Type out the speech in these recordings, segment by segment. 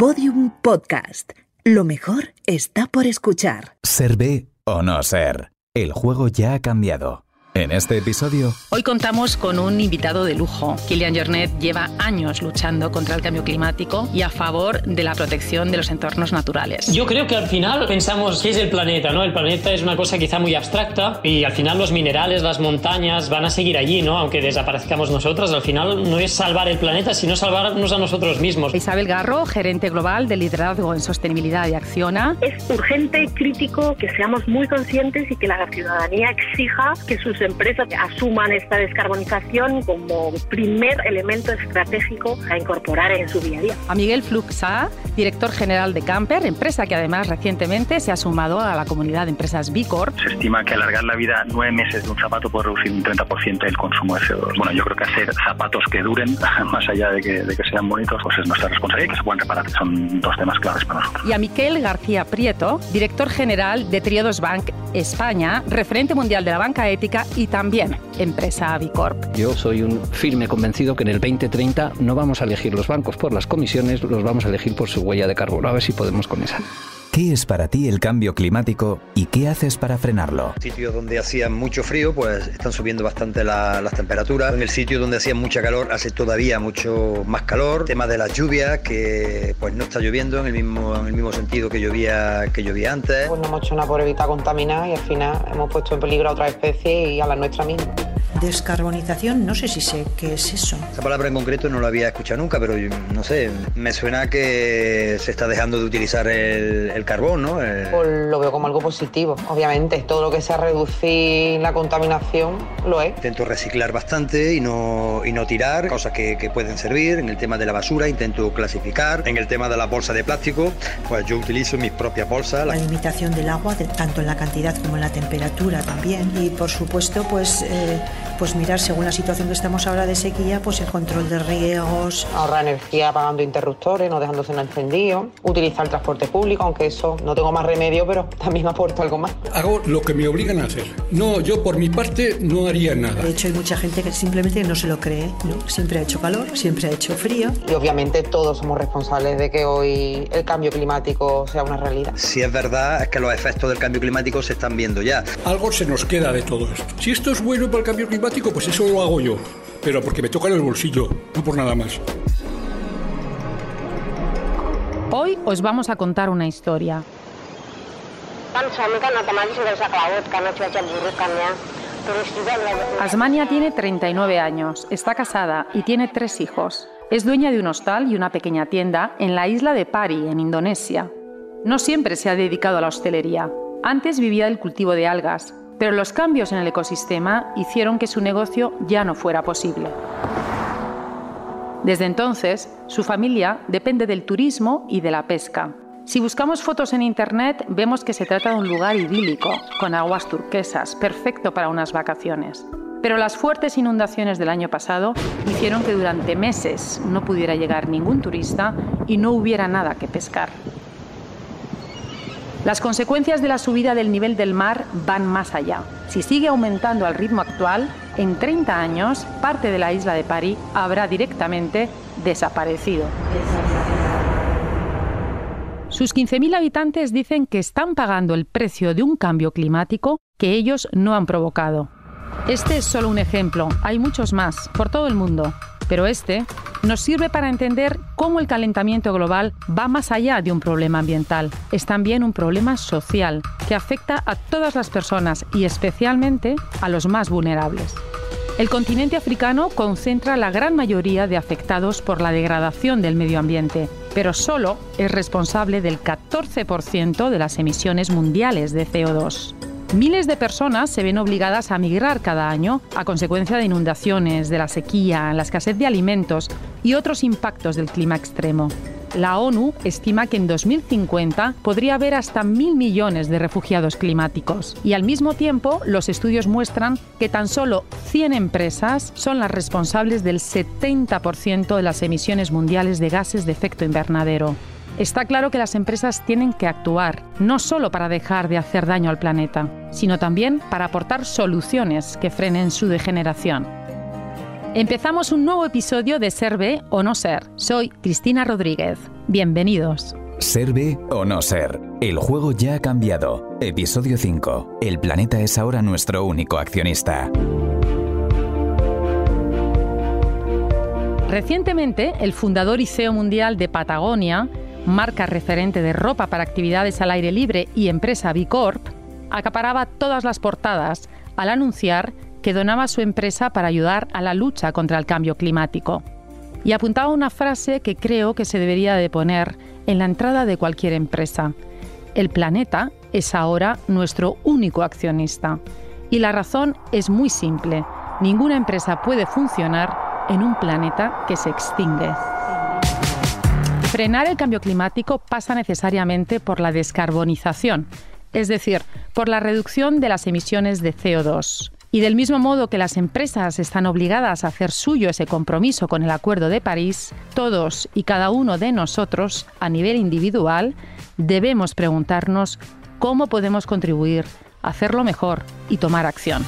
Podium Podcast. Lo mejor está por escuchar. Ser B o no ser. El juego ya ha cambiado. En este episodio, Hoy contamos con un invitado de lujo. Kilian Jornet lleva años luchando contra el cambio climático y a favor de la protección de los entornos naturales. Yo creo que al final pensamos qué es el planeta, ¿no? El planeta es una cosa quizá muy abstracta y al final los minerales, las montañas van a seguir allí, ¿no? Aunque desaparezcamos nosotros, al final no es salvar el planeta, sino salvarnos a nosotros mismos. Isabel Garro, gerente global de liderazgo en sostenibilidad y Acciona. Es urgente y crítico que seamos muy conscientes y que la ciudadanía exija que sus empresas asuman esta descarbonización como primer elemento estratégico a incorporar en su día a día. A Miguel Fluxa, director general de Camper, empresa que además recientemente se ha sumado a la comunidad de empresas B Corp. Se estima que alargar la vida nueve meses de un zapato puede reducir un 30% el consumo de CO2. Bueno, yo creo que hacer zapatos que duren, más allá de que, de que sean bonitos, pues es nuestra responsabilidad y que se puedan reparar. Son dos temas claves para nosotros. Y a Miquel García Prieto, director general de Triodos Bank España, referente mundial de la banca ética y también empresa B Corp. Yo soy un firme convencido que en el 2030 no vamos a elegir los bancos por las comisiones, los vamos a elegir por su huella de carbono. A ver si podemos con esa. ¿Qué es para ti el cambio climático y qué haces para frenarlo? sitios donde hacía mucho frío, pues están subiendo bastante la- las temperaturas. En el sitio donde hacía mucha calor, hace todavía mucho más calor. Tema de las lluvias, que pues no está lloviendo en el mismo, en el mismo sentido que llovía, que llovía antes. Pues no hemos hecho nada por evitar contaminar y al final hemos puesto en peligro a otra especie y a la nuestra misma. Descarbonización, no sé si sé qué es eso. Esa palabra en concreto no la había escuchado nunca, pero yo- no sé, me suena que se está dejando de utilizar el, el carbón, ¿no? El- Pues lo veo como algo positivo. Obviamente, todo lo que sea reducir la contaminación lo es. Intento reciclar bastante y no, y no tirar cosas que, que pueden servir. En el tema de la basura intento clasificar. En el tema de la bolsa de plástico, pues yo utilizo mis propias bolsas. La limitación del agua, de- tanto en la cantidad como en la temperatura también. Y por supuesto, pues, eh, pues mirar según la situación que estamos ahora de sequía, pues el control de riegos. Ahorrar energía apagando interruptores, no dejándose en encendido. Utilizar el transporte público, aunque eso no tengo más remedio, pero también aporto algo más. Hago lo que me obligan a hacer. No, yo por mi parte no haría nada. De hecho, hay mucha gente que simplemente no se lo cree. ¿no? Siempre ha hecho calor, siempre ha hecho frío. Y obviamente todos somos responsables de que hoy el cambio climático sea una realidad. Si es verdad, es que los efectos del cambio climático se están viendo ya. Algo se nos queda de todo esto. Si esto es bueno para el cambio climático, pues eso lo hago yo. Pero porque me toca en el bolsillo, no por nada más. Hoy os vamos a contar una historia. Asmania tiene 39 años, está casada y tiene tres hijos. Es dueña de un hostal y una pequeña tienda en la isla de Pari, en Indonesia. No siempre se ha dedicado a la hostelería. Antes vivía del cultivo de algas, pero los cambios en el ecosistema hicieron que su negocio ya no fuera posible. Desde entonces, su familia depende del turismo y de la pesca. Si buscamos fotos en Internet, vemos que se trata de un lugar idílico, con aguas turquesas, perfecto para unas vacaciones. Pero las fuertes inundaciones del año pasado hicieron que durante meses no pudiera llegar ningún turista y no hubiera nada que pescar. Las consecuencias de la subida del nivel del mar van más allá. Si sigue aumentando al ritmo actual, en 30 años parte de la isla de París habrá directamente desaparecido. Sus 15.000 habitantes dicen que están pagando el precio de un cambio climático que ellos no han provocado. Este es solo un ejemplo, hay muchos más, por todo el mundo, pero este nos sirve para entender cómo el calentamiento global va más allá de un problema ambiental, es también un problema social que afecta a todas las personas y especialmente a los más vulnerables. El continente africano concentra la gran mayoría de afectados por la degradación del medio ambiente, pero solo es responsable del 14% de las emisiones mundiales de CO2. Miles de personas se ven obligadas a migrar cada año a consecuencia de inundaciones, de la sequía, la escasez de alimentos y otros impactos del clima extremo. La ONU estima que en 2050 podría haber hasta mil millones de refugiados climáticos. Y al mismo tiempo, los estudios muestran que tan solo 100 empresas son las responsables del 70% de las emisiones mundiales de gases de efecto invernadero. Está claro que las empresas tienen que actuar, no solo para dejar de hacer daño al planeta, sino también para aportar soluciones que frenen su degeneración. Empezamos un nuevo episodio de Ser B o No Ser. Soy Cristina Rodríguez. Bienvenidos. Ser B o no ser. El juego ya ha cambiado. Episodio 5. El planeta es ahora nuestro único accionista. Recientemente, el fundador y CEO mundial de Patagonia, marca referente de ropa para actividades al aire libre y empresa B Corp, acaparaba todas las portadas al anunciar que donaba su empresa para ayudar a la lucha contra el cambio climático. Y apuntaba una frase que creo que se debería de poner en la entrada de cualquier empresa. El planeta es ahora nuestro único accionista. Y la razón es muy simple. Ninguna empresa puede funcionar en un planeta que se extingue. Frenar el cambio climático pasa necesariamente por la descarbonización, es decir, por la reducción de las emisiones de CO2. Y del mismo modo que las empresas están obligadas a hacer suyo ese compromiso con el Acuerdo de París, todos y cada uno de nosotros, a nivel individual, debemos preguntarnos cómo podemos contribuir hacerlo mejor y tomar acción.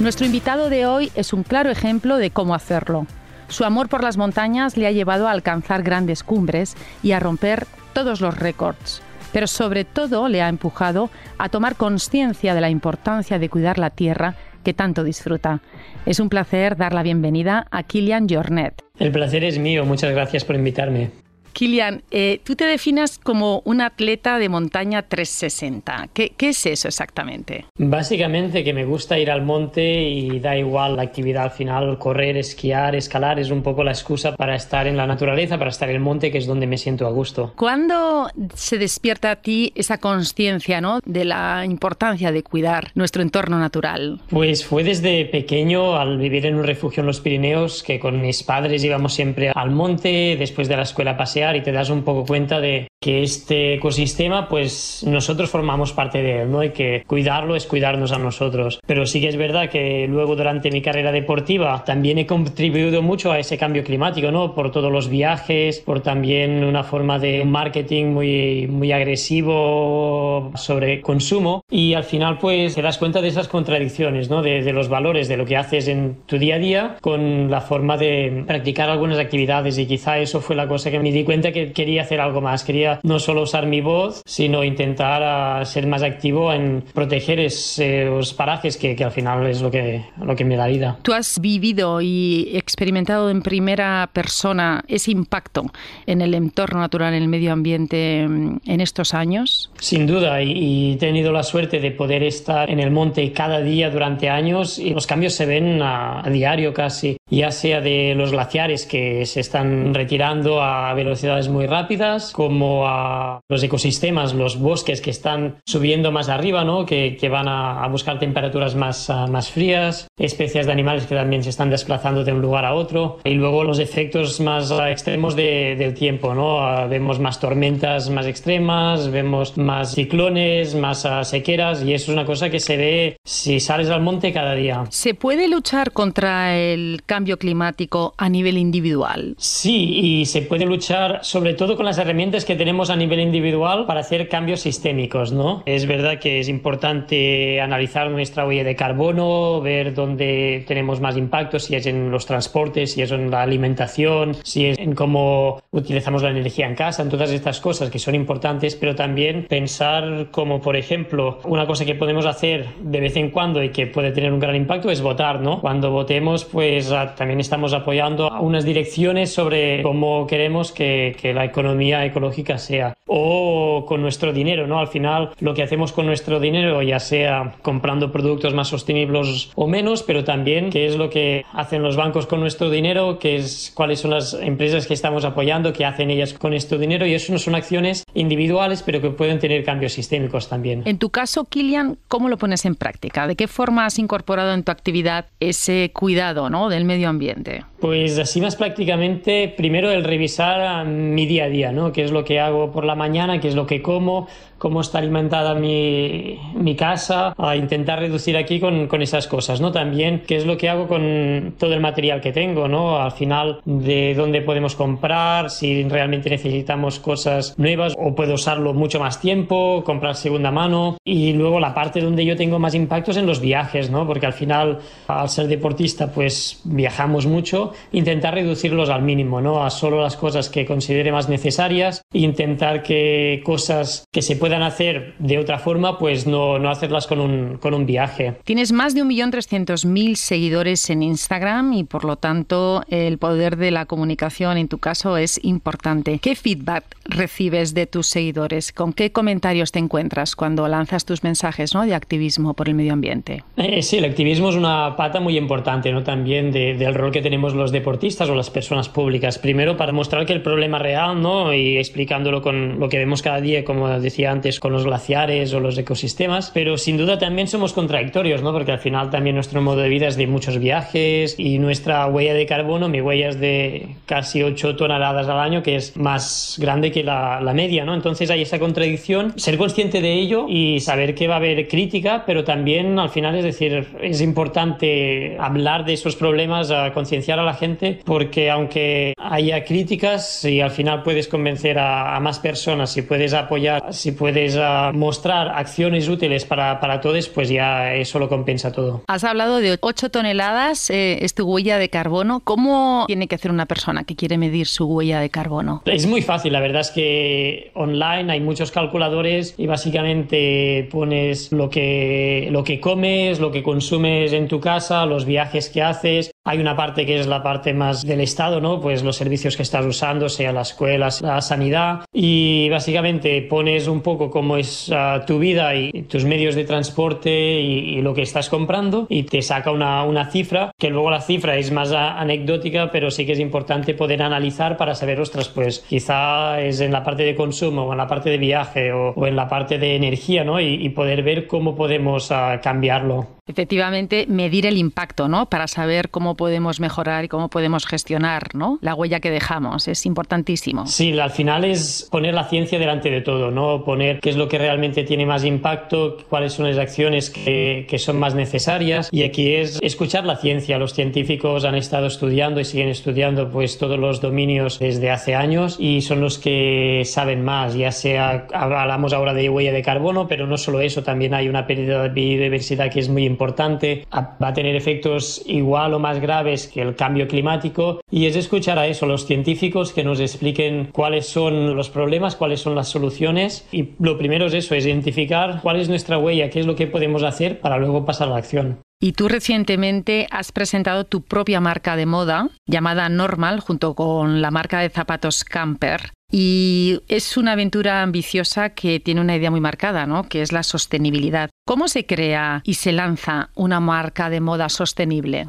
Nuestro invitado de hoy es un claro ejemplo de cómo hacerlo. Su amor por las montañas le ha llevado a alcanzar grandes cumbres y a romper todos los récords pero sobre todo le ha empujado a tomar conciencia de la importancia de cuidar la tierra que tanto disfruta. Es un placer dar la bienvenida a Kilian Jornet. El placer es mío, muchas gracias por invitarme. Kilian, eh, tú te definas como un atleta de montaña 360. ¿Qué, ¿Qué, es eso exactamente? Básicamente que me gusta ir al monte y da igual la actividad al final, correr, esquiar, escalar, es un poco la excusa para estar en la naturaleza, para estar en el monte, que es donde me siento a gusto. ¿Cuándo se despierta a ti esa conciencia ¿no? de la importancia de cuidar nuestro entorno natural? Pues fue desde pequeño, al vivir en un refugio en los Pirineos, que con mis padres íbamos siempre al monte, después de la escuela pasear y te das un poco cuenta de que este ecosistema, pues nosotros formamos parte de él, ¿no? Y que cuidarlo es cuidarnos a nosotros. Pero sí que es verdad que luego durante mi carrera deportiva también he contribuido mucho a ese cambio climático, ¿no? Por todos los viajes, por también una forma de marketing muy, muy agresivo sobre consumo y al final pues te das cuenta de esas contradicciones, ¿no? De, de los valores, de lo que haces en tu día a día con la forma de practicar algunas actividades y quizá eso fue la cosa que me di cuenta que quería hacer algo más, quería no solo usar mi voz, sino intentar uh, ser más activo en proteger esos parajes que, que, al final es lo que, lo que me da vida. Tú has vivido y experimentado en primera persona ese impacto en el entorno natural, en el medio ambiente mm, en estos años? Sin duda, y, y he tenido la suerte de poder estar en el monte cada día durante años y los cambios se ven a, a diario casi, ya sea de los glaciares que se están retirando a velocidad velocidades muy rápidas, como a los ecosistemas, los bosques que están subiendo más arriba, ¿no? que, que van a, a, buscar temperaturas más, uh, más frías, especies de animales que también se están desplazando de un lugar a otro, y luego los efectos más uh, extremos de, del tiempo. ¿no? Uh, vemos más tormentas más extremas, vemos más ciclones, más sequeras, y eso es una cosa que se ve si sales al monte cada día. ¿Se puede luchar contra el cambio climático a nivel individual? Sí, y se puede luchar sobre todo con las herramientas que tenemos a nivel individual para hacer cambios sistémicos, ¿no? Es verdad que es importante analizar nuestra huella de carbono, ver dónde tenemos más impacto, si es en los transportes, si es en la alimentación, si es en cómo utilizamos la energía en casa, en todas estas cosas que son importantes, pero también pensar como, por ejemplo, una cosa que podemos hacer de vez en cuando y que puede tener un gran impacto es votar, ¿no? Cuando votemos, pues también estamos apoyando a unas direcciones sobre cómo queremos que que, la economía ecológica sea. O con nuestro dinero, ¿no? Al final, lo que hacemos con nuestro dinero, ya sea comprando productos más sostenibles o menos, pero también qué es lo que hacen los bancos con nuestro dinero, qué es, cuáles son las empresas que estamos apoyando, qué hacen ellas con nuestro dinero. Y eso no son acciones individuales, pero que pueden tener cambios sistémicos también. En tu caso, Kilian, ¿cómo lo pones en práctica? ¿De qué forma has incorporado en tu actividad ese cuidado ¿no? del medio ambiente? Pues así más prácticamente, primero el revisar mi día a día, ¿no? Que es lo que hago por la mañana, qué es lo que como, cómo está alimentada mi, mi casa, a intentar reducir aquí con, con, esas cosas, ¿no? También qué es lo que hago con todo el material que tengo, ¿no? Al final, de dónde podemos comprar, si realmente necesitamos cosas nuevas o puedo usarlo mucho más tiempo, comprar segunda mano. Y luego la parte donde yo tengo más impactos en los viajes, ¿no? Porque al final, al ser deportista, pues viajamos mucho, intentar reducirlos al mínimo, ¿no? A solo las cosas que considere más necesarias, intentar que cosas que se puedan hacer de otra forma, pues no, no hacerlas con un, con un viaje. Tienes más de 1.300.000 seguidores en Instagram y por lo tanto el poder de la comunicación en tu caso es importante. ¿Qué feedback recibes de tus seguidores? ¿Con qué comentarios te encuentras cuando lanzas tus mensajes ¿no? de activismo por el medio ambiente? Eh, sí, el activismo es una pata muy importante ¿no? también del rol que tenemos los deportistas o las personas públicas. Primero para mostrar que el problema real ¿no? y explicándolo con lo que vemos cada día, como decía con los glaciares o los ecosistemas, pero sin duda también somos contradictorios, ¿no? Porque al final también nuestro modo de vida es de muchos viajes y nuestra huella de carbono, mi huella es de casi 8 toneladas al año, que es más grande que la, la media, ¿no? Entonces hay esa contradicción, ser consciente de ello y saber que va a haber crítica, pero también al final es decir, es importante hablar de esos problemas, a concienciar a la gente, porque aunque haya críticas, y al final puedes convencer a, a más personas, si puedes apoyar, si puedes puedes uh, mostrar acciones útiles para, para, todos, pues ya eso lo compensa todo. Has hablado de 8 toneladas, eh, es tu huella de carbono. ¿Cómo tiene que hacer una persona que quiere medir su huella de carbono? Es muy fácil, la verdad es que online hay muchos calculadores y básicamente pones lo que, lo que comes, lo que consumes en tu casa, los viajes que haces, hay una parte que es la parte más del Estado, ¿no? Pues los servicios que estás usando, sea la escuela, la sanidad. Y básicamente pones un poco cómo es uh, tu vida y tus medios de transporte y, y, lo que estás comprando y te saca una, una, cifra, que luego la cifra es más anecdótica, pero sí que es importante poder analizar para saber, ostras, pues quizá es en la parte de consumo o en la parte de viaje o, o en la parte de energía, ¿no? Y, y poder ver cómo podemos uh, cambiarlo. Efectivamente, medir el impacto, ¿no? Para saber cómo podemos mejorar y cómo podemos gestionar, ¿no? La huella que dejamos es importantísimo. Sí, al final es poner la ciencia delante de todo, ¿no? Poner qué es lo que realmente tiene más impacto, cuáles son las acciones que, que son más necesarias y aquí es escuchar la ciencia. Los científicos han estado estudiando y siguen estudiando pues todos los dominios desde hace años y son los que saben más, ya sea hablamos ahora de huella de carbono, pero no solo eso, también hay una pérdida de biodiversidad que es muy importante va a tener efectos igual o más graves que el cambio climático y es escuchar a eso, los científicos que nos expliquen cuáles son los problemas, cuáles son las soluciones y lo primero es eso, es identificar cuál es nuestra huella, qué es lo que podemos hacer para luego pasar a la acción. Y tú recientemente has presentado tu propia marca de moda llamada Normal junto con la marca de zapatos Camper. Y es una aventura ambiciosa que tiene una idea muy marcada, ¿no? que es la sostenibilidad. ¿Cómo se crea y se lanza una marca de moda sostenible?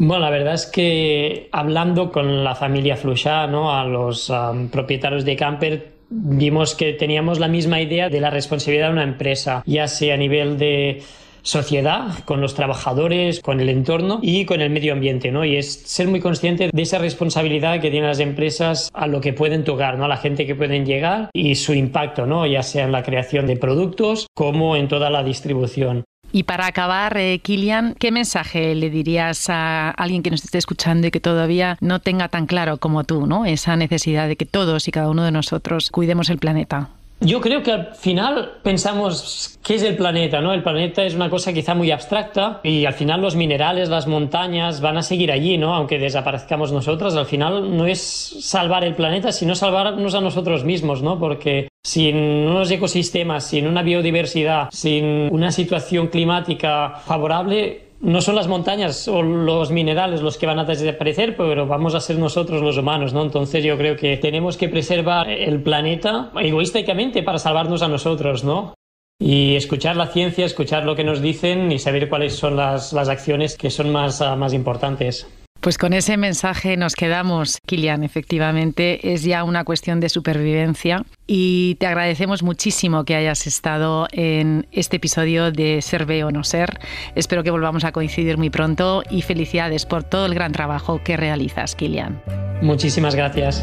Bueno, la verdad es que hablando con la familia Fluchá, ¿no? a los um, propietarios de Camper, vimos que teníamos la misma idea de la responsabilidad de una empresa, ya sea a nivel de sociedad, con los trabajadores, con el entorno y con el medio ambiente, ¿no? Y es ser muy consciente de esa responsabilidad que tienen las empresas a lo que pueden tocar, ¿no? A la gente que pueden llegar y su impacto, ¿no? Ya sea en la creación de productos como en toda la distribución. Y para acabar, eh, Kilian, ¿qué mensaje le dirías a alguien que nos esté escuchando y que todavía no tenga tan claro como tú, ¿no? Esa necesidad de que todos y cada uno de nosotros cuidemos el planeta. Yo creo que al final pensamos qué es el planeta, ¿no? El planeta es una cosa quizá muy abstracta y al final los minerales, las montañas van a seguir allí, ¿no? Aunque desaparezcamos nosotros, al final no es salvar el planeta, sino salvarnos a nosotros mismos, ¿no? Porque sin unos ecosistemas, sin una biodiversidad, sin una situación climática favorable, no son las montañas o los minerales los que van a desaparecer, pero vamos a ser nosotros los humanos, ¿no? Entonces yo creo que tenemos que preservar el planeta egoísticamente para salvarnos a nosotros, ¿no? Y escuchar la ciencia, escuchar lo que nos dicen y saber cuáles son las, las acciones que son más, más importantes. Pues con ese mensaje nos quedamos, Kilian. Efectivamente, es ya una cuestión de supervivencia y te agradecemos muchísimo que hayas estado en este episodio de Ser Ve o No Ser. Espero que volvamos a coincidir muy pronto y felicidades por todo el gran trabajo que realizas, Kilian. Muchísimas gracias.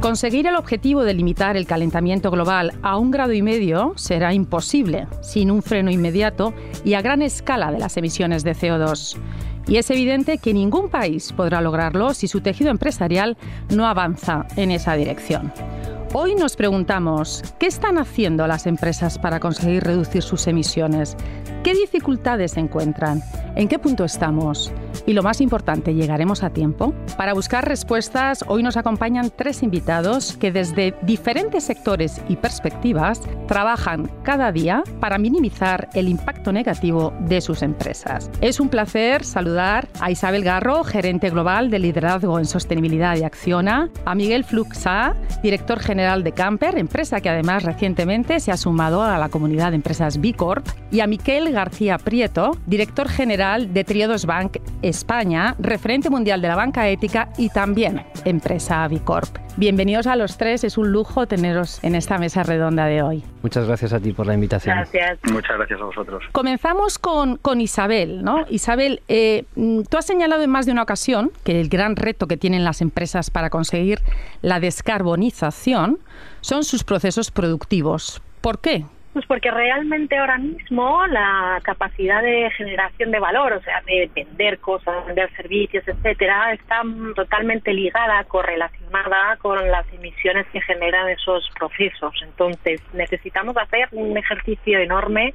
Conseguir el objetivo de limitar el calentamiento global a un grado y medio será imposible sin un freno inmediato y a gran escala de las emisiones de CO2. Y es evidente que ningún país podrá lograrlo si su tejido empresarial no avanza en esa dirección. Hoy nos preguntamos, ¿qué están haciendo las empresas para conseguir reducir sus emisiones? ¿Qué dificultades encuentran? ¿En qué punto estamos? Y lo más importante, ¿llegaremos a tiempo? Para buscar respuestas, hoy nos acompañan tres invitados que desde diferentes sectores y perspectivas trabajan cada día para minimizar el impacto negativo de sus empresas. Es un placer saludar a Isabel Garro, gerente global de liderazgo en sostenibilidad y Acciona, a Miguel Fluxa, director general de Camper, empresa que además recientemente se ha sumado a la comunidad de empresas B Corp, y a Miquel García Prieto, director general de Triodos Bank España, referente mundial de la banca ética y también empresa Avicorp. Bienvenidos a los tres, es un lujo teneros en esta mesa redonda de hoy. Muchas gracias a ti por la invitación. Gracias. Muchas gracias a vosotros. Comenzamos con, con Isabel, ¿no? Isabel, eh, tú has señalado en más de una ocasión que el gran reto que tienen las empresas para conseguir la descarbonización son sus procesos productivos. ¿Por qué? Pues porque realmente ahora mismo la capacidad de generación de valor, o sea, de vender cosas, vender servicios, etcétera, está totalmente ligada, correlacionada con las emisiones que generan esos procesos. Entonces, necesitamos hacer un ejercicio enorme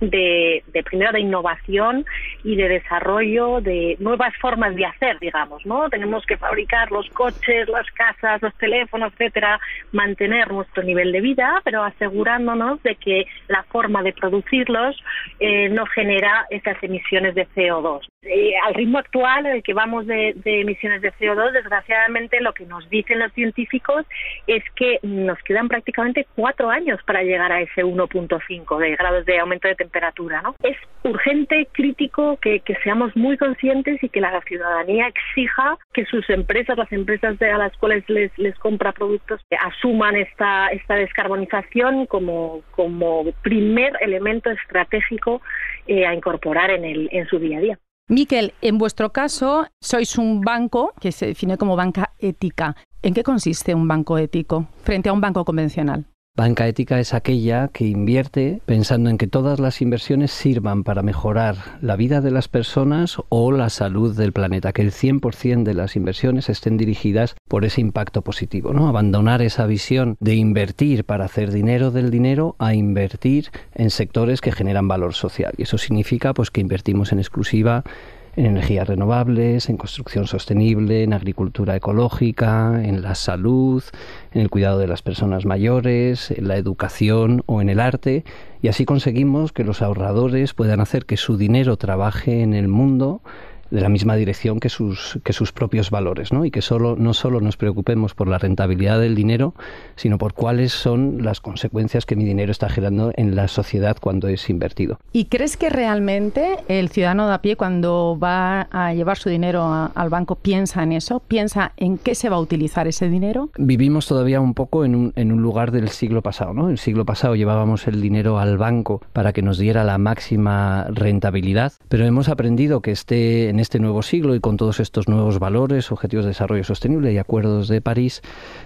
de, de, primero de innovación y de desarrollo de nuevas formas de hacer, digamos, ¿no? Tenemos que fabricar los coches, las casas, los teléfonos, etcétera, mantener nuestro nivel de vida, pero asegurándonos de que la forma de producirlos eh, no genera esas emisiones de CO2. Eh, al ritmo actual en el que vamos de, de emisiones de CO2, desgraciadamente lo que nos dicen los científicos es que nos quedan prácticamente cuatro años para llegar a ese 1.5 de grados de aumento de Es urgente, crítico que, seamos muy conscientes y que la ciudadanía exija que sus empresas, las empresas de, a las cuales les, les compra productos, asuman esta, esta descarbonización como, como primer elemento estratégico eh, a incorporar en, el, en su día a día. Miquel, en vuestro caso sois un banco que se define como banca ética. ¿En qué consiste un banco ético frente a un banco convencional? Banca ética es aquella que invierte pensando en que todas las inversiones sirvan para mejorar la vida de las personas o la salud del planeta, que el 100% de las inversiones estén dirigidas por ese impacto positivo, ¿no? Abandonar esa visión de invertir para hacer dinero del dinero a invertir en sectores que generan valor social. Y eso significa pues que invertimos en exclusiva en energías renovables, en construcción sostenible, en agricultura ecológica, en la salud, en el cuidado de las personas mayores, en la educación o en el arte, y así conseguimos que los ahorradores puedan hacer que su dinero trabaje en el mundo de la misma dirección que sus, que sus propios valores, ¿no? Y que solo, no solo nos preocupemos por la rentabilidad del dinero, sino por cuáles son las consecuencias que mi dinero está generando en la sociedad cuando es invertido. ¿Y crees que realmente el ciudadano de a pie cuando va a llevar su dinero a, al banco piensa en eso? ¿Piensa en qué se va a utilizar ese dinero? Vivimos todavía un poco en un, en un lugar del siglo pasado, ¿no? El siglo pasado llevábamos el dinero al banco para que nos diera la máxima rentabilidad, pero hemos aprendido que este, en este nuevo siglo y con todos estos nuevos valores, objetivos de desarrollo sostenible y acuerdos de París,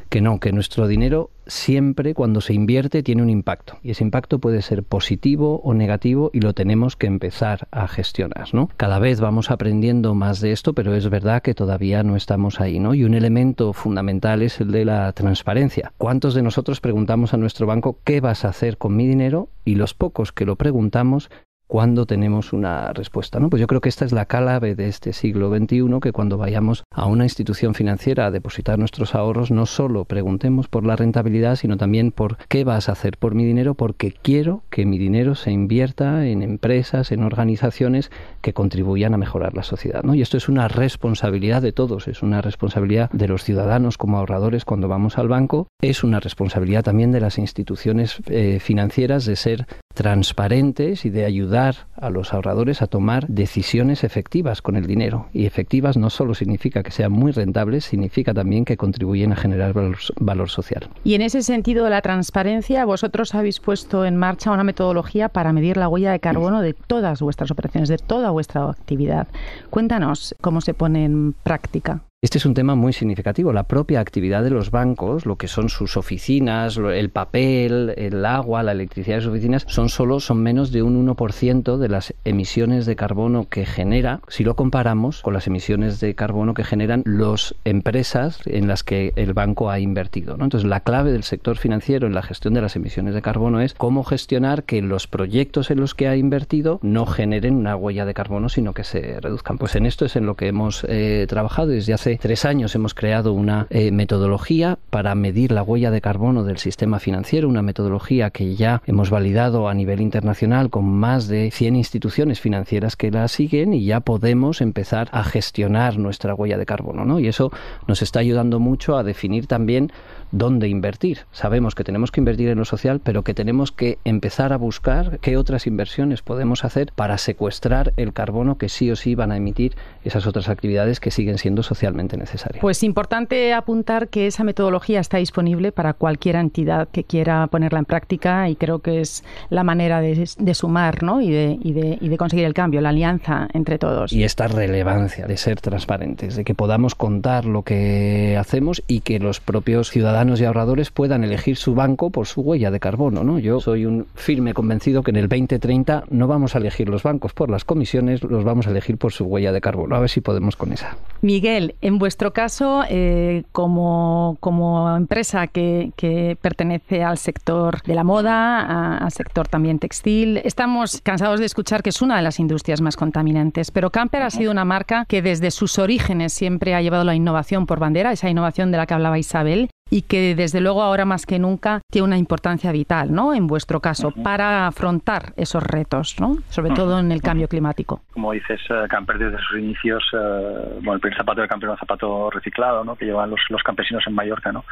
que no, que nuestro dinero siempre cuando se invierte tiene un impacto y ese impacto puede ser positivo o negativo y lo tenemos que empezar a gestionar, ¿no? Cada vez vamos aprendiendo más de esto, pero es verdad que todavía no estamos ahí, ¿no? Y un elemento fundamental es el de la transparencia. ¿Cuántos de nosotros preguntamos a nuestro banco qué vas a hacer con mi dinero? Y los pocos que lo preguntamos cuando tenemos una respuesta. ¿no? Pues yo creo que esta es la clave de este siglo XXI, que cuando vayamos a una institución financiera a depositar nuestros ahorros, no solo preguntemos por la rentabilidad, sino también por qué vas a hacer por mi dinero, porque quiero que mi dinero se invierta en empresas, en organizaciones que contribuyan a mejorar la sociedad. ¿no? Y esto es una responsabilidad de todos, es una responsabilidad de los ciudadanos como ahorradores cuando vamos al banco, es una responsabilidad también de las instituciones eh, financieras de ser transparentes y de ayudar a los ahorradores a tomar decisiones efectivas con el dinero. Y efectivas no solo significa que sean muy rentables, significa también que contribuyen a generar valor, social. Y en ese sentido de la transparencia, vosotros habéis puesto en marcha una metodología para medir la huella de carbono de todas vuestras operaciones, de toda vuestra actividad. Cuéntanos cómo se pone en práctica. Este es un tema muy significativo. La propia actividad de los bancos, lo que son sus oficinas, el papel, el agua, la electricidad de sus oficinas, son solo son menos de un 1% de las emisiones de carbono que genera, si lo comparamos con las emisiones de carbono que generan las empresas en las que el banco ha invertido. Entonces, la clave del sector financiero en la gestión de las emisiones de carbono es cómo gestionar que los proyectos en los que ha invertido no generen una huella de carbono, sino que se reduzcan. Pues en esto es en lo que hemos eh, trabajado desde hace hace tres años hemos creado una eh, metodología para medir la huella de carbono del sistema financiero, una metodología que ya hemos validado a nivel internacional con más de 100 instituciones financieras que la siguen y ya podemos empezar a gestionar nuestra huella de carbono. ¿no? Y eso nos está ayudando mucho a definir también dónde invertir. Sabemos que tenemos que invertir en lo social, pero que tenemos que empezar a buscar qué otras inversiones podemos hacer para secuestrar el carbono que sí o sí van a emitir esas otras actividades que siguen siendo socialmente necesarias. Pues importante apuntar que esa metodología está disponible para cualquier entidad que quiera ponerla en práctica y creo que es la manera de, sumar ¿no? y, de, y, de, y de conseguir el cambio, la alianza entre todos. Y esta relevancia de ser transparentes, de que podamos contar lo que hacemos y que los propios ciudadanos y ahorradores puedan elegir su banco por su huella de carbono. ¿no? Yo soy un firme convencido que en el 2030 no vamos a elegir los bancos por las comisiones, los vamos a elegir por su huella de carbono. A ver si podemos con esa. Miguel, en vuestro caso, eh, como, como empresa que, pertenece al sector de la moda, al sector también textil, estamos cansados de escuchar que es una de las industrias más contaminantes, pero Camper ha sido una marca que desde sus orígenes siempre ha llevado la innovación por bandera, esa innovación de la que hablaba Isabel, y que desde luego ahora más que nunca tiene una importancia vital, ¿no? En vuestro caso, para afrontar esos retos, ¿no? Sobre todo en el cambio climático. Como dices, uh, Camper desde sus inicios, uh, bueno, el primer zapato de Camper era un zapato reciclado, ¿no? Que llevaban los, los campesinos en Mallorca, ¿no?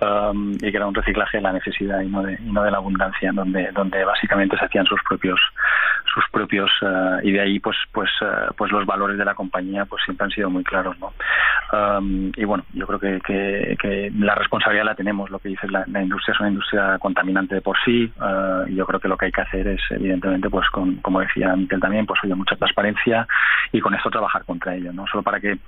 Um, y que era un reciclaje de la necesidad y no de, y no de la abundancia, donde, donde básicamente se hacían sus propios sus propios uh, y de ahí pues pues pues los valores de la compañía pues siempre han sido muy claros, ¿no? Um, y bueno, yo creo que, que, que la responsabilidad la tenemos. Lo que dice la, la industria es una industria contaminante de por sí. Uh, y yo creo que lo que hay que hacer es, evidentemente, pues con, como decía Miquel también, pues oye, mucha transparencia y con esto trabajar contra ello, ¿no? Solo para que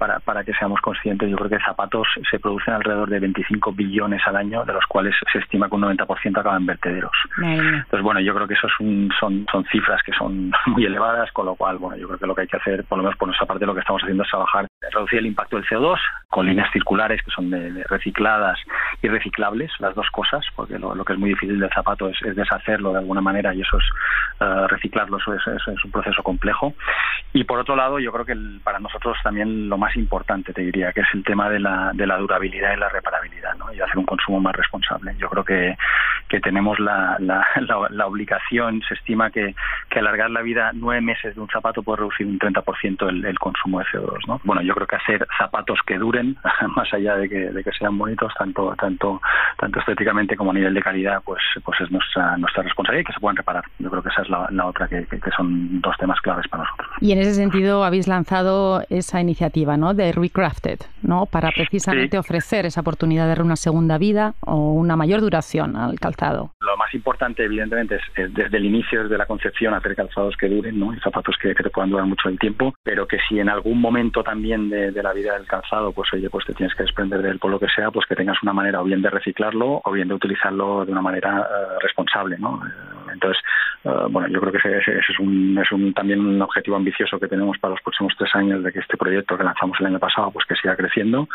para, para que seamos conscientes, yo creo que zapatos se producen alrededor de 25 billones al año, de los cuales se estima que un 90% acaban en vertederos. Entonces, bueno, yo creo que eso es un, son, son cifras que son muy elevadas, con lo cual, bueno, yo creo que lo que hay que hacer, por lo menos por nuestra parte, lo que estamos haciendo es trabajar, reducir el impacto del CO2 con líneas circulares que son de, de recicladas y reciclables, las dos cosas, porque lo, lo, que es muy difícil del zapato es, es deshacerlo de alguna manera y eso es uh, reciclarlo, eso es, eso es, un proceso complejo. Y por otro lado, yo creo que el, para nosotros también lo más importante, te diría, que es el tema de la, de la durabilidad y la reparabilidad, ¿no? y hacer un consumo más responsable. Yo creo que, que tenemos la, la, la, la obligación, se estima que, que alargar la vida nueve meses de un zapato puede reducir un 30% el, el consumo de CO2. ¿no? Bueno, yo creo que hacer zapatos que duren, más allá de que, de que sean bonitos, tanto, tanto, tanto estéticamente como a nivel de calidad, pues, pues es nuestra, nuestra responsabilidad y que se puedan reparar. Yo creo que esa es la, la otra, que, que son dos temas claves para nosotros. Y en ese sentido habéis lanzado esa iniciativa, ¿no? De Recrafted, ¿no? Para precisamente sí. ofrecer esa oportunidad de dar una segunda vida o una mayor duración al calzado. Lo más importante, evidentemente, es, es desde el inicio, desde la concepción, hacer calzados que duren, ¿no? Y zapatos que, que, te puedan durar mucho el tiempo, pero que si en algún momento también de, de, la vida del calzado, pues oye, pues te tienes que desprender de él por lo que sea, pues que tengas una manera o bien de reciclarlo o bien de utilizarlo de una manera uh, responsable, ¿no? Entonces, uh, bueno, yo creo que ese, es, un, es un, también un objetivo ambicioso que tenemos para los próximos tres años de que este proyecto que lanzamos el año pasado, pues que siga creciendo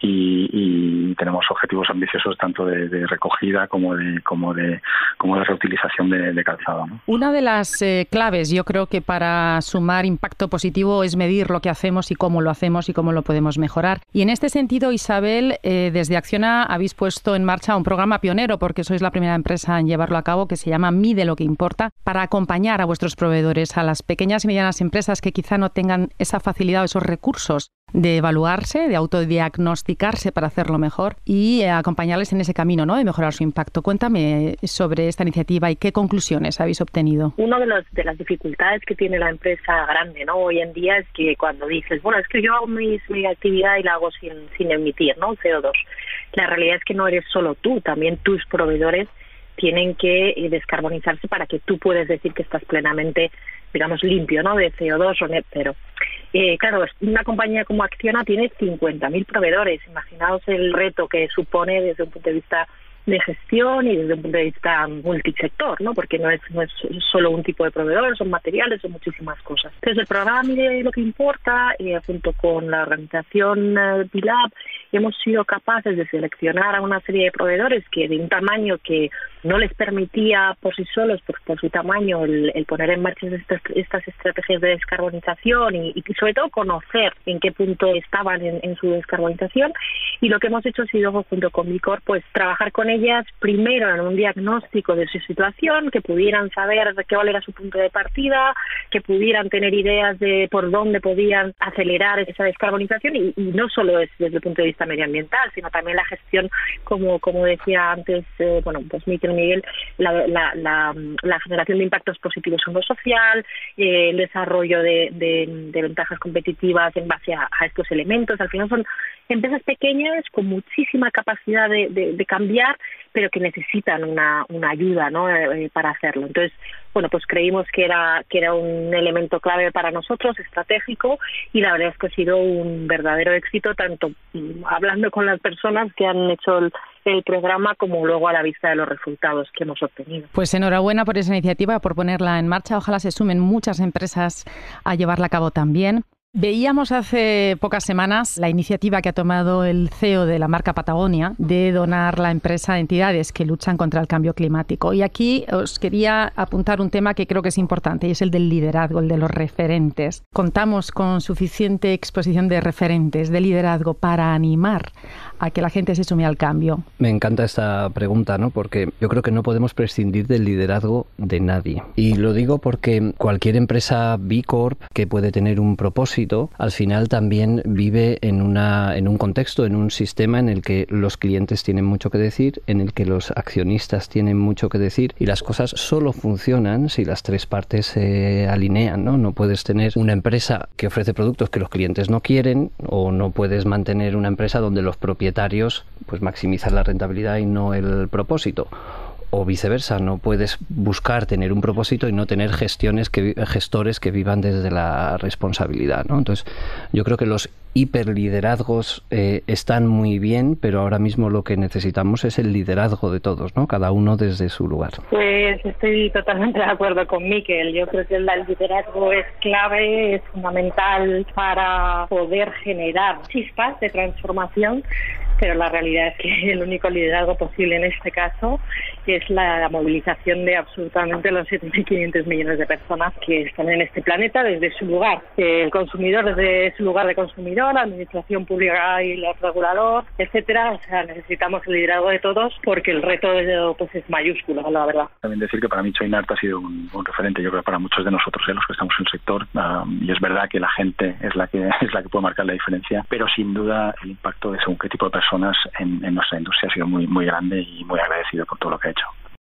y, tenemos objetivos ambiciosos tanto de, recogida como de, como de, como de reutilización de, calzado. Una de las eh, claves, yo creo que para sumar impacto positivo es medir lo que hacemos y cómo lo hacemos y cómo lo podemos mejorar. Y en este sentido, Isabel, eh, desde Acciona habéis puesto en marcha un programa pionero, porque sois la primera empresa en llevarlo a cabo, que se llama Mide lo que importa, para acompañar a vuestros proveedores, a las pequeñas y medianas empresas que quizá no tengan esa facilidad o esos recursos de evaluarse, de autodiagnosticarse para hacerlo mejor y eh, acompañarles en ese camino, ¿no? De mejorar su impacto. Cuéntame sobre esta iniciativa y qué conclusiones habéis obtenido. Una de, los, de las dificultades que tiene la empresa grande, ¿no? Hoy en día es que cuando dices, bueno, es que yo hago mi, mi actividad y la hago sin, sin emitir, ¿no? CO2. La realidad es que no eres solo tú, también tus proveedores tienen que eh, descarbonizarse para que tú puedas decir que estás plenamente, digamos, limpio, ¿no? De CO2 o net cero. Eh, claro, una compañía como Acciona tiene 50.000 proveedores. Imaginaos el reto que supone desde un punto de vista de gestión y desde un punto de vista multisector, ¿no? Porque no es, no es solo un tipo de proveedor, son materiales, son muchísimas cosas. Entonces, el programa Mire lo que importa, eh, junto con la organización eh, BILAB, hemos sido capaces de seleccionar a una serie de proveedores que de un tamaño que no les permitía por sí solos, por, su tamaño, el, poner en marcha estas, estas estrategias de descarbonización y, sobre todo conocer en qué punto estaban en, su descarbonización. Y lo que hemos hecho ha sido, junto con Micor, pues trabajar con ellas primero en un diagnóstico de su situación, que pudieran saber de qué era su punto de partida, que pudieran tener ideas de por dónde podían acelerar esa descarbonización y, no solo desde el punto de vista medioambiental, sino también la gestión, como, como decía antes, eh, bueno, pues Miguel, la, generación de impactos positivos en lo social, eh, el desarrollo de, de, ventajas competitivas en base a, estos elementos. Al final son empresas pequeñas con muchísima capacidad de cambiar, pero que necesitan una, una ayuda ¿no? Eh, para hacerlo. Entonces, bueno, pues creímos que era, que era un elemento clave para nosotros, estratégico, y la verdad es que ha sido un verdadero éxito, tanto mm, hablando con las personas que han hecho el, el programa como luego a la vista de los resultados que hemos obtenido. Pues enhorabuena por esa iniciativa, por ponerla en marcha. Ojalá se sumen muchas empresas a llevarla a cabo también. Veíamos hace pocas semanas la iniciativa que ha tomado el CEO de la marca Patagonia de donar la empresa a entidades que luchan contra el cambio climático. Y aquí os quería apuntar un tema que creo que es importante y es el del liderazgo, el de los referentes. Contamos con suficiente exposición de referentes de liderazgo para animar a que la gente se sume al cambio. Me encanta esta pregunta, ¿no? Porque yo creo que no podemos prescindir del liderazgo de nadie. Y lo digo porque cualquier empresa B Corp que puede tener un propósito al final también vive en, una, en un contexto, en un sistema en el que los clientes tienen mucho que decir, en el que los accionistas tienen mucho que decir y las cosas solo funcionan si las tres partes se alinean. ¿no? no puedes tener una empresa que ofrece productos que los clientes no quieren o no puedes mantener una empresa donde los propietarios pues maximizan la rentabilidad y no el propósito o viceversa, no puedes buscar tener un propósito y no tener gestiones que, gestores que vivan desde la responsabilidad. ¿no? Entonces, yo creo que los hiperliderazgos eh, están muy bien, pero ahora mismo lo que necesitamos es el liderazgo de todos, ¿no? cada uno desde su lugar. Pues estoy totalmente de acuerdo con Miquel. Yo creo que el liderazgo es clave, es fundamental para poder generar chispas de transformación pero la realidad es que el único liderazgo posible en este caso es la movilización de absolutamente los 7.500 millones de personas que están en este planeta desde su lugar. El consumidor desde su lugar de consumidor, la administración pública y el regulador, etcétera. O sea, necesitamos el liderazgo de todos porque el reto pues, es mayúsculo, la verdad. También decir que para mí Choinart ha sido un, referente, yo creo, para muchos de nosotros, ¿eh? los que estamos en el sector. Ah, y es verdad que la gente es la que es la que puede marcar la diferencia, pero sin duda el impacto de según qué tipo de personas en, en nuestra industria ha sido muy, muy grande y muy agradecido por todo lo que ha hecho.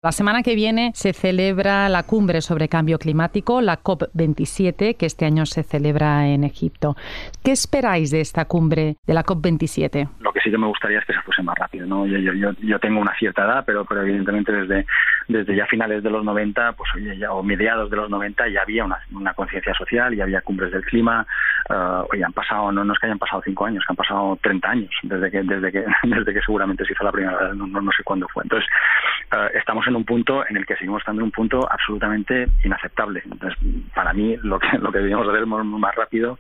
La semana que viene se celebra la cumbre sobre cambio climático, la COP27, que este año se celebra en Egipto. ¿Qué esperáis de esta cumbre, de la COP27? Lo que sí que me gustaría es que se fuese más rápido. ¿no? Yo, yo, yo tengo una cierta edad, pero, pero evidentemente desde, desde ya finales de los 90, pues, ya, o mediados de los 90, ya había una, conciencia social, y había cumbres del clima. Uh, han pasado, no, no, es que hayan pasado cinco años, que han pasado 30 años desde que, desde que, desde que seguramente se hizo la primera vez, no, no, sé cuándo fue. Entonces, uh, estamos en un punto en el que seguimos estando en un punto absolutamente inaceptable. Entonces, para mí, lo que, lo que debíamos hacer más rápido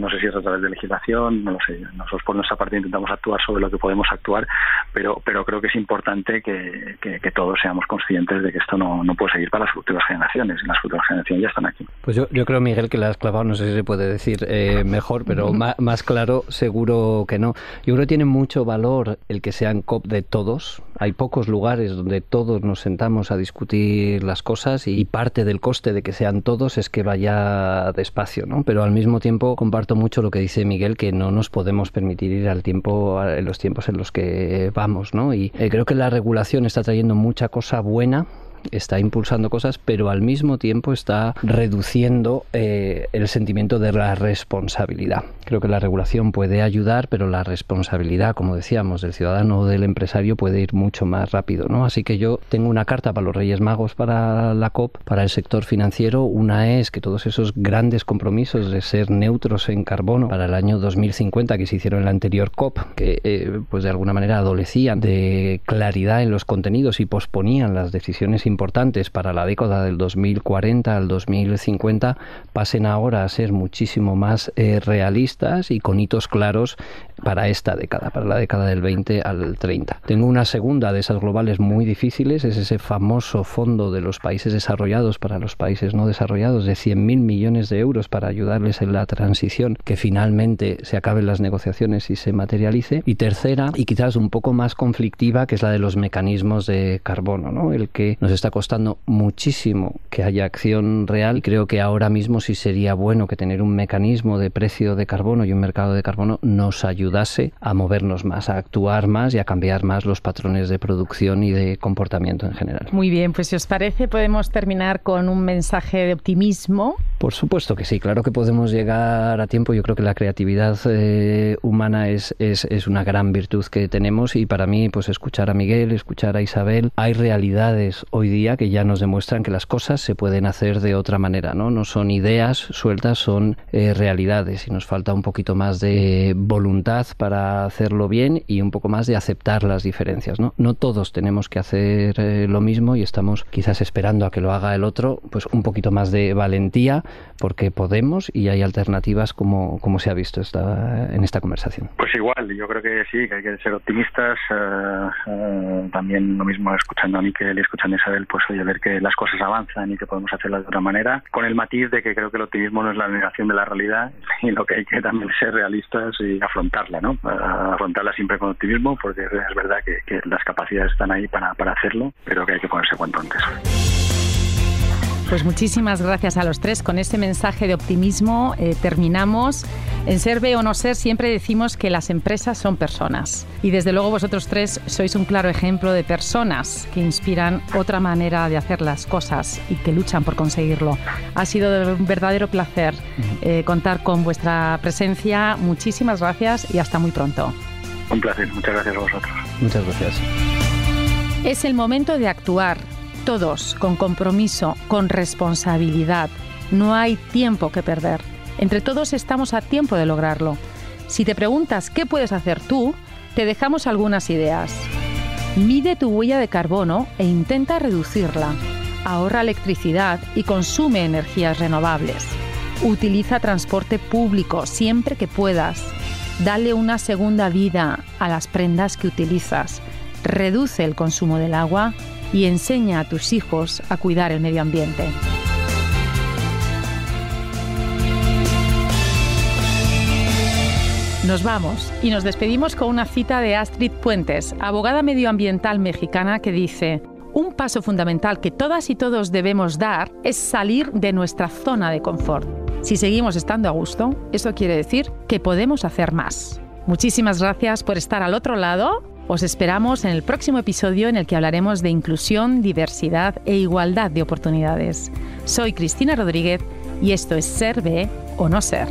no sé si es a través de legislación, no lo sé. Nosotros por nuestra parte intentamos actuar sobre lo que podemos actuar, pero, pero creo que es importante que, que, todos seamos conscientes de que esto no, no, puede seguir para las futuras generaciones. Y las futuras generaciones ya están aquí. Pues yo, yo creo, Miguel, que la has clavado, no sé si se puede decir eh, mejor, pero más, más, claro, seguro que no. Yo creo que tiene mucho valor el que sean COP de todos. Hay pocos lugares donde todos nos sentamos a discutir las cosas y parte del coste de que sean todos es que vaya despacio, ¿no? Pero al mismo tiempo comparto mucho lo que dice Miguel, que no nos podemos permitir ir al tiempo, en los tiempos en los que vamos, ¿no? Y eh, creo que la regulación está trayendo mucha cosa buena está impulsando cosas, pero al mismo tiempo está reduciendo eh, el sentimiento de la responsabilidad. Creo que la regulación puede ayudar, pero la responsabilidad, como decíamos, del ciudadano o del empresario puede ir mucho más rápido, ¿no? Así que yo tengo una carta para los Reyes Magos para la COP, para el sector financiero. Una es que todos esos grandes compromisos de ser neutros en carbono para el año 2050 que se hicieron en la anterior COP, que eh, pues de alguna manera adolecían de claridad en los contenidos y posponían las decisiones importantes para la década del 2040 al 2050, pasen ahora a ser muchísimo más eh, realistas y con hitos claros para esta década, para la década del 20 al 30. Tengo una segunda de esas globales muy difíciles, es ese famoso fondo de los países desarrollados para los países no desarrollados de 100.000 millones de euros para ayudarles en la transición, que finalmente se acaben las negociaciones y se materialice. Y tercera, y quizás un poco más conflictiva, que es la de los mecanismos de carbono, ¿no? el que nos está costando muchísimo que haya acción real y creo que ahora mismo sí sería bueno que tener un mecanismo de precio de carbono y un mercado de carbono nos ayudase a movernos más, a actuar más y a cambiar más los patrones de producción y de comportamiento en general. Muy bien, pues si os parece podemos terminar con un mensaje de optimismo. Por supuesto que sí, claro que podemos llegar a tiempo. Yo creo que la creatividad eh, humana es, es, es, una gran virtud que tenemos y para mí pues escuchar a Miguel, escuchar a Isabel, hay realidades hoy día que ya nos demuestran que las cosas se pueden hacer de otra manera, ¿no? No son ideas sueltas, son eh, realidades y nos falta un poquito más de voluntad para hacerlo bien y un poco más de aceptar las diferencias, ¿no? No todos tenemos que hacer eh, lo mismo y estamos quizás esperando a que lo haga el otro, pues un poquito más de valentía porque podemos y hay alternativas como, como se ha visto esta, en esta conversación. Pues igual, yo creo que sí, que hay que ser optimistas. Eh, también lo mismo escuchando a Miquel y escuchando a Isabel, pues oye, ver que las cosas avanzan y que podemos hacerlas de otra manera, con el matiz de que creo que el optimismo no es la negación de la realidad y lo que hay que también ser realistas y afrontarla, ¿no? Afrontarla siempre con optimismo, porque es verdad que, que las capacidades están ahí para, para hacerlo, pero que hay que ponerse cuanto antes. Pues muchísimas gracias a los tres. Con ese mensaje de optimismo eh, terminamos. En Ser o No Ser siempre decimos que las empresas son personas. Y desde luego vosotros tres sois un claro ejemplo de personas que inspiran otra manera de hacer las cosas y que luchan por conseguirlo. Ha sido un verdadero placer eh, contar con vuestra presencia. Muchísimas gracias y hasta muy pronto. Un placer. Muchas gracias a vosotros. Muchas gracias. Es el momento de actuar todos con compromiso, con responsabilidad. No hay tiempo que perder. Entre todos estamos a tiempo de lograrlo. Si te preguntas qué puedes hacer tú, te dejamos algunas ideas. Mide tu huella de carbono e intenta reducirla. Ahorra electricidad y consume energías renovables. Utiliza transporte público siempre que puedas. Dale una segunda vida a las prendas que utilizas. Reduce el consumo del agua y enseña a tus hijos a cuidar el medio ambiente. Nos vamos y nos despedimos con una cita de Astrid Puentes, abogada medioambiental mexicana, que dice, un paso fundamental que todas y todos debemos dar es salir de nuestra zona de confort. Si seguimos estando a gusto, eso quiere decir que podemos hacer más. Muchísimas gracias por estar al otro lado os esperamos en el próximo episodio en el que hablaremos de inclusión, diversidad e igualdad de oportunidades. Soy Cristina Rodríguez y esto es Ser B o No Ser.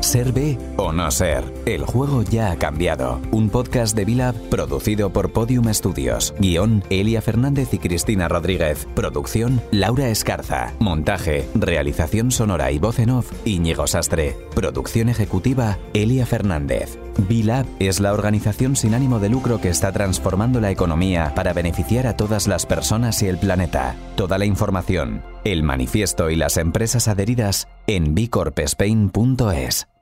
Ser B o no ser. El juego ya ha cambiado. Un podcast de Vilab producido por Podium Studios. Guión, Elia Fernández y Cristina Rodríguez. Producción, Laura Escarza. Montaje, realización sonora y voz en off, Íñigo Sastre. Producción ejecutiva, Elia Fernández. Vilab es la organización sin ánimo de lucro que está transformando la economía para beneficiar a todas las personas y el planeta. Toda la información, el manifiesto y las empresas adheridas en bicorpspain.es.